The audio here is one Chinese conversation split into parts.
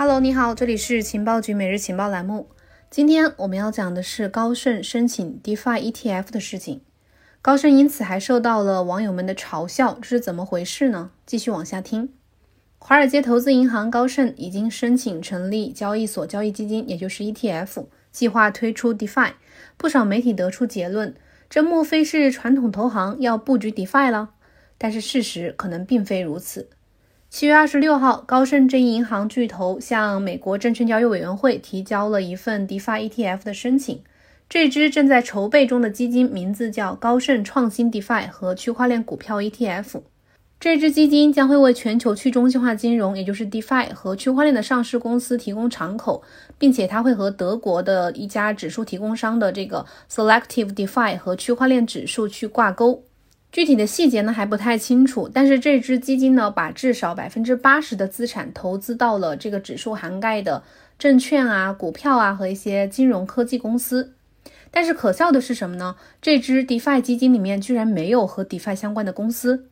Hello，你好，这里是情报局每日情报栏目。今天我们要讲的是高盛申请 DeFi ETF 的事情。高盛因此还受到了网友们的嘲笑，这是怎么回事呢？继续往下听。华尔街投资银行高盛已经申请成立交易所交易基金，也就是 ETF，计划推出 DeFi。不少媒体得出结论，这莫非是传统投行要布局 DeFi 了？但是事实可能并非如此。七月二十六号，高盛这一银行巨头向美国证券交易委员会提交了一份 DeFi ETF 的申请。这支正在筹备中的基金名字叫高盛创新 DeFi 和区块链股票 ETF。这支基金将会为全球去中心化金融，也就是 DeFi 和区块链的上市公司提供敞口，并且它会和德国的一家指数提供商的这个 Selective DeFi 和区块链指数去挂钩。具体的细节呢还不太清楚，但是这支基金呢把至少百分之八十的资产投资到了这个指数涵盖的证券啊、股票啊和一些金融科技公司。但是可笑的是什么呢？这支 DeFi 基金里面居然没有和 DeFi 相关的公司。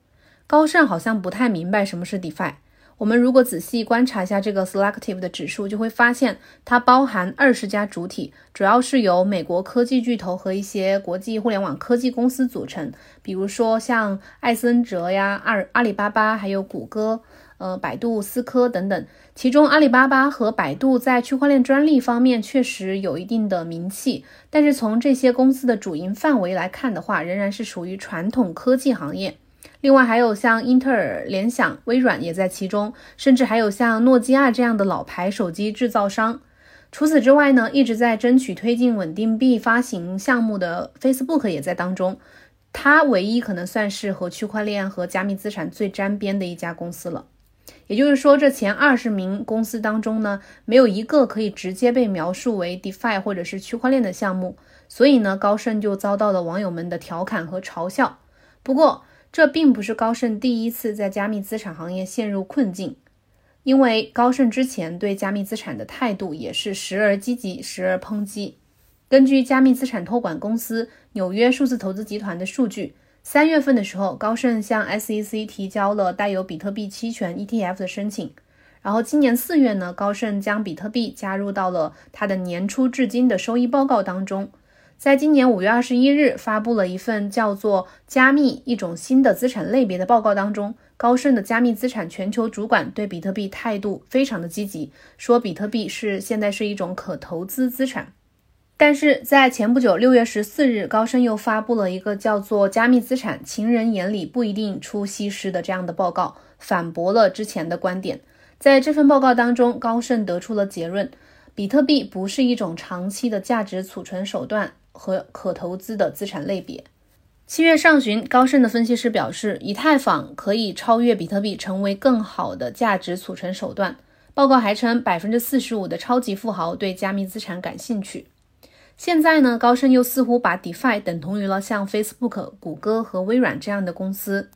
高盛好像不太明白什么是 DeFi。我们如果仔细观察一下这个 Selective 的指数，就会发现它包含二十家主体，主要是由美国科技巨头和一些国际互联网科技公司组成，比如说像艾森哲呀、阿阿里巴巴，还有谷歌、呃百度、思科等等。其中阿里巴巴和百度在区块链专利方面确实有一定的名气，但是从这些公司的主营范围来看的话，仍然是属于传统科技行业。另外还有像英特尔、联想、微软也在其中，甚至还有像诺基亚这样的老牌手机制造商。除此之外呢，一直在争取推进稳定币发行项目的 Facebook 也在当中。它唯一可能算是和区块链和加密资产最沾边的一家公司了。也就是说，这前二十名公司当中呢，没有一个可以直接被描述为 DeFi 或者是区块链的项目。所以呢，高盛就遭到了网友们的调侃和嘲笑。不过，这并不是高盛第一次在加密资产行业陷入困境，因为高盛之前对加密资产的态度也是时而积极，时而抨击。根据加密资产托管公司纽约数字投资集团的数据，三月份的时候，高盛向 SEC 提交了带有比特币期权 ETF 的申请。然后今年四月呢，高盛将比特币加入到了它的年初至今的收益报告当中。在今年五月二十一日发布了一份叫做《加密一种新的资产类别》的报告当中，高盛的加密资产全球主管对比特币态度非常的积极，说比特币是现在是一种可投资资产。但是在前不久六月十四日，高盛又发布了一个叫做《加密资产情人眼里不一定出西施》的这样的报告，反驳了之前的观点。在这份报告当中，高盛得出了结论：比特币不是一种长期的价值储存手段。和可投资的资产类别。七月上旬，高盛的分析师表示，以太坊可以超越比特币，成为更好的价值储存手段。报告还称，百分之四十五的超级富豪对加密资产感兴趣。现在呢，高盛又似乎把 DeFi 等同于了像 Facebook、谷歌和微软这样的公司。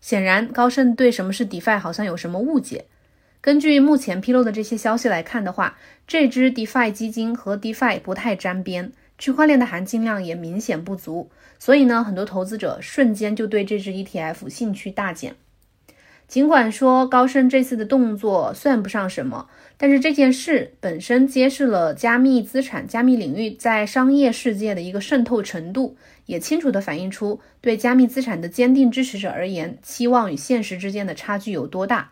显然，高盛对什么是 DeFi 好像有什么误解。根据目前披露的这些消息来看的话，这支 DeFi 基金和 DeFi 不太沾边。区块链的含金量也明显不足，所以呢，很多投资者瞬间就对这支 ETF 兴趣大减。尽管说高盛这次的动作算不上什么，但是这件事本身揭示了加密资产、加密领域在商业世界的一个渗透程度，也清楚地反映出对加密资产的坚定支持者而言，期望与现实之间的差距有多大。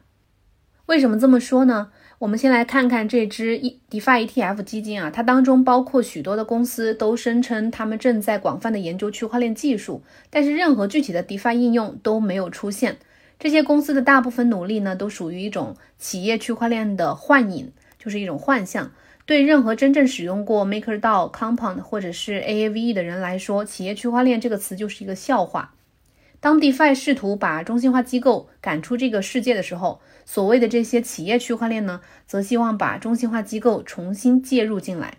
为什么这么说呢？我们先来看看这支 E DeFi ETF 基金啊，它当中包括许多的公司，都声称他们正在广泛的研究区块链技术，但是任何具体的 DeFi 应用都没有出现。这些公司的大部分努力呢，都属于一种企业区块链的幻影，就是一种幻象。对任何真正使用过 MakerDAO、Compound 或者是 Aave 的人来说，企业区块链这个词就是一个笑话。当 DeFi 试图把中心化机构赶出这个世界的时候，所谓的这些企业区块链呢，则希望把中心化机构重新介入进来。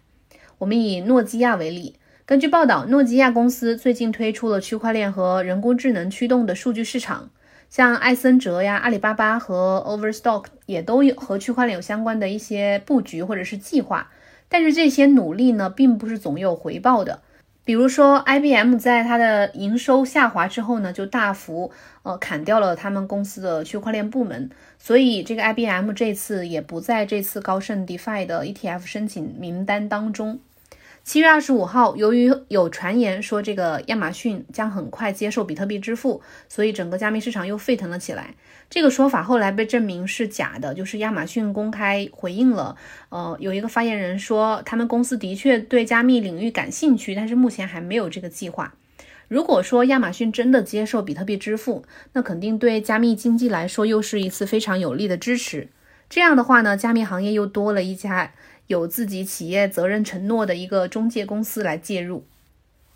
我们以诺基亚为例，根据报道，诺基亚公司最近推出了区块链和人工智能驱动的数据市场，像艾森哲呀、阿里巴巴和 Overstock 也都有和区块链有相关的一些布局或者是计划。但是这些努力呢，并不是总有回报的。比如说，IBM 在它的营收下滑之后呢，就大幅呃砍掉了他们公司的区块链部门，所以这个 IBM 这次也不在这次高盛 DeFi 的 ETF 申请名单当中。七月二十五号，由于有传言说这个亚马逊将很快接受比特币支付，所以整个加密市场又沸腾了起来。这个说法后来被证明是假的，就是亚马逊公开回应了。呃，有一个发言人说，他们公司的确对加密领域感兴趣，但是目前还没有这个计划。如果说亚马逊真的接受比特币支付，那肯定对加密经济来说又是一次非常有力的支持。这样的话呢，加密行业又多了一家。有自己企业责任承诺的一个中介公司来介入，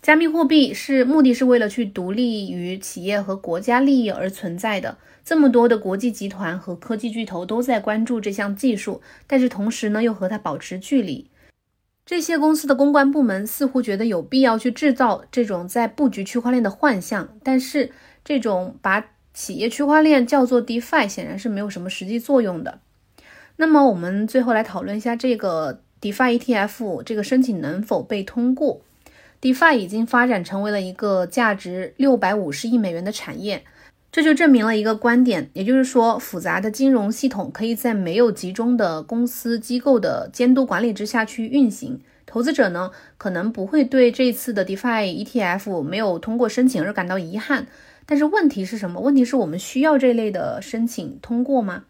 加密货币是目的是为了去独立于企业和国家利益而存在的。这么多的国际集团和科技巨头都在关注这项技术，但是同时呢又和它保持距离。这些公司的公关部门似乎觉得有必要去制造这种在布局区块链的幻象，但是这种把企业区块链叫做 DeFi 显然是没有什么实际作用的。那么我们最后来讨论一下这个 DeFi ETF 这个申请能否被通过。DeFi 已经发展成为了一个价值六百五十亿美元的产业，这就证明了一个观点，也就是说，复杂的金融系统可以在没有集中的公司机构的监督管理之下去运行。投资者呢，可能不会对这次的 DeFi ETF 没有通过申请而感到遗憾，但是问题是什么？问题是我们需要这类的申请通过吗？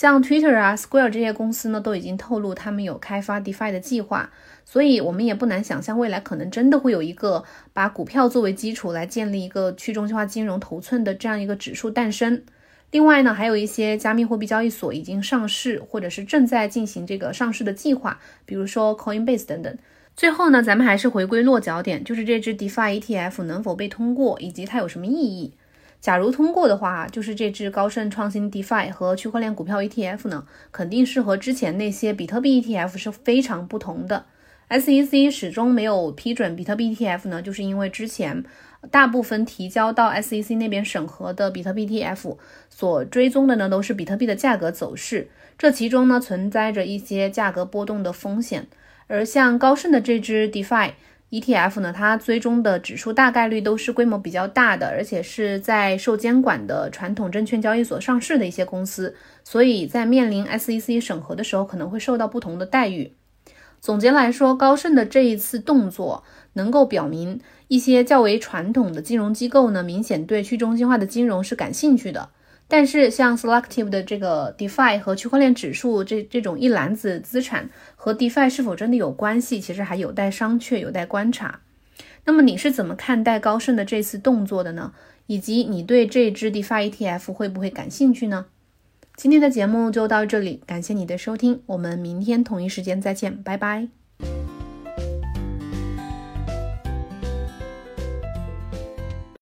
像 Twitter 啊、Square 这些公司呢，都已经透露他们有开发 DeFi 的计划，所以我们也不难想象，未来可能真的会有一个把股票作为基础来建立一个去中心化金融头寸的这样一个指数诞生。另外呢，还有一些加密货币交易所已经上市，或者是正在进行这个上市的计划，比如说 Coinbase 等等。最后呢，咱们还是回归落脚点，就是这支 DeFi ETF 能否被通过，以及它有什么意义。假如通过的话，就是这支高盛创新 DeFi 和区块链股票 ETF 呢，肯定是和之前那些比特币 ETF 是非常不同的。SEC 始终没有批准比特币 ETF 呢，就是因为之前大部分提交到 SEC 那边审核的比特币 ETF 所追踪的呢，都是比特币的价格走势，这其中呢存在着一些价格波动的风险。而像高盛的这支 DeFi。ETF 呢，它追踪的指数大概率都是规模比较大的，而且是在受监管的传统证券交易所上市的一些公司，所以在面临 SEC 审核的时候，可能会受到不同的待遇。总结来说，高盛的这一次动作能够表明，一些较为传统的金融机构呢，明显对去中心化的金融是感兴趣的。但是像 Selective 的这个 DeFi 和区块链指数这这种一篮子资产和 DeFi 是否真的有关系，其实还有待商榷，有待观察。那么你是怎么看待高盛的这次动作的呢？以及你对这支 DeFi ETF 会不会感兴趣呢？今天的节目就到这里，感谢你的收听，我们明天同一时间再见，拜拜。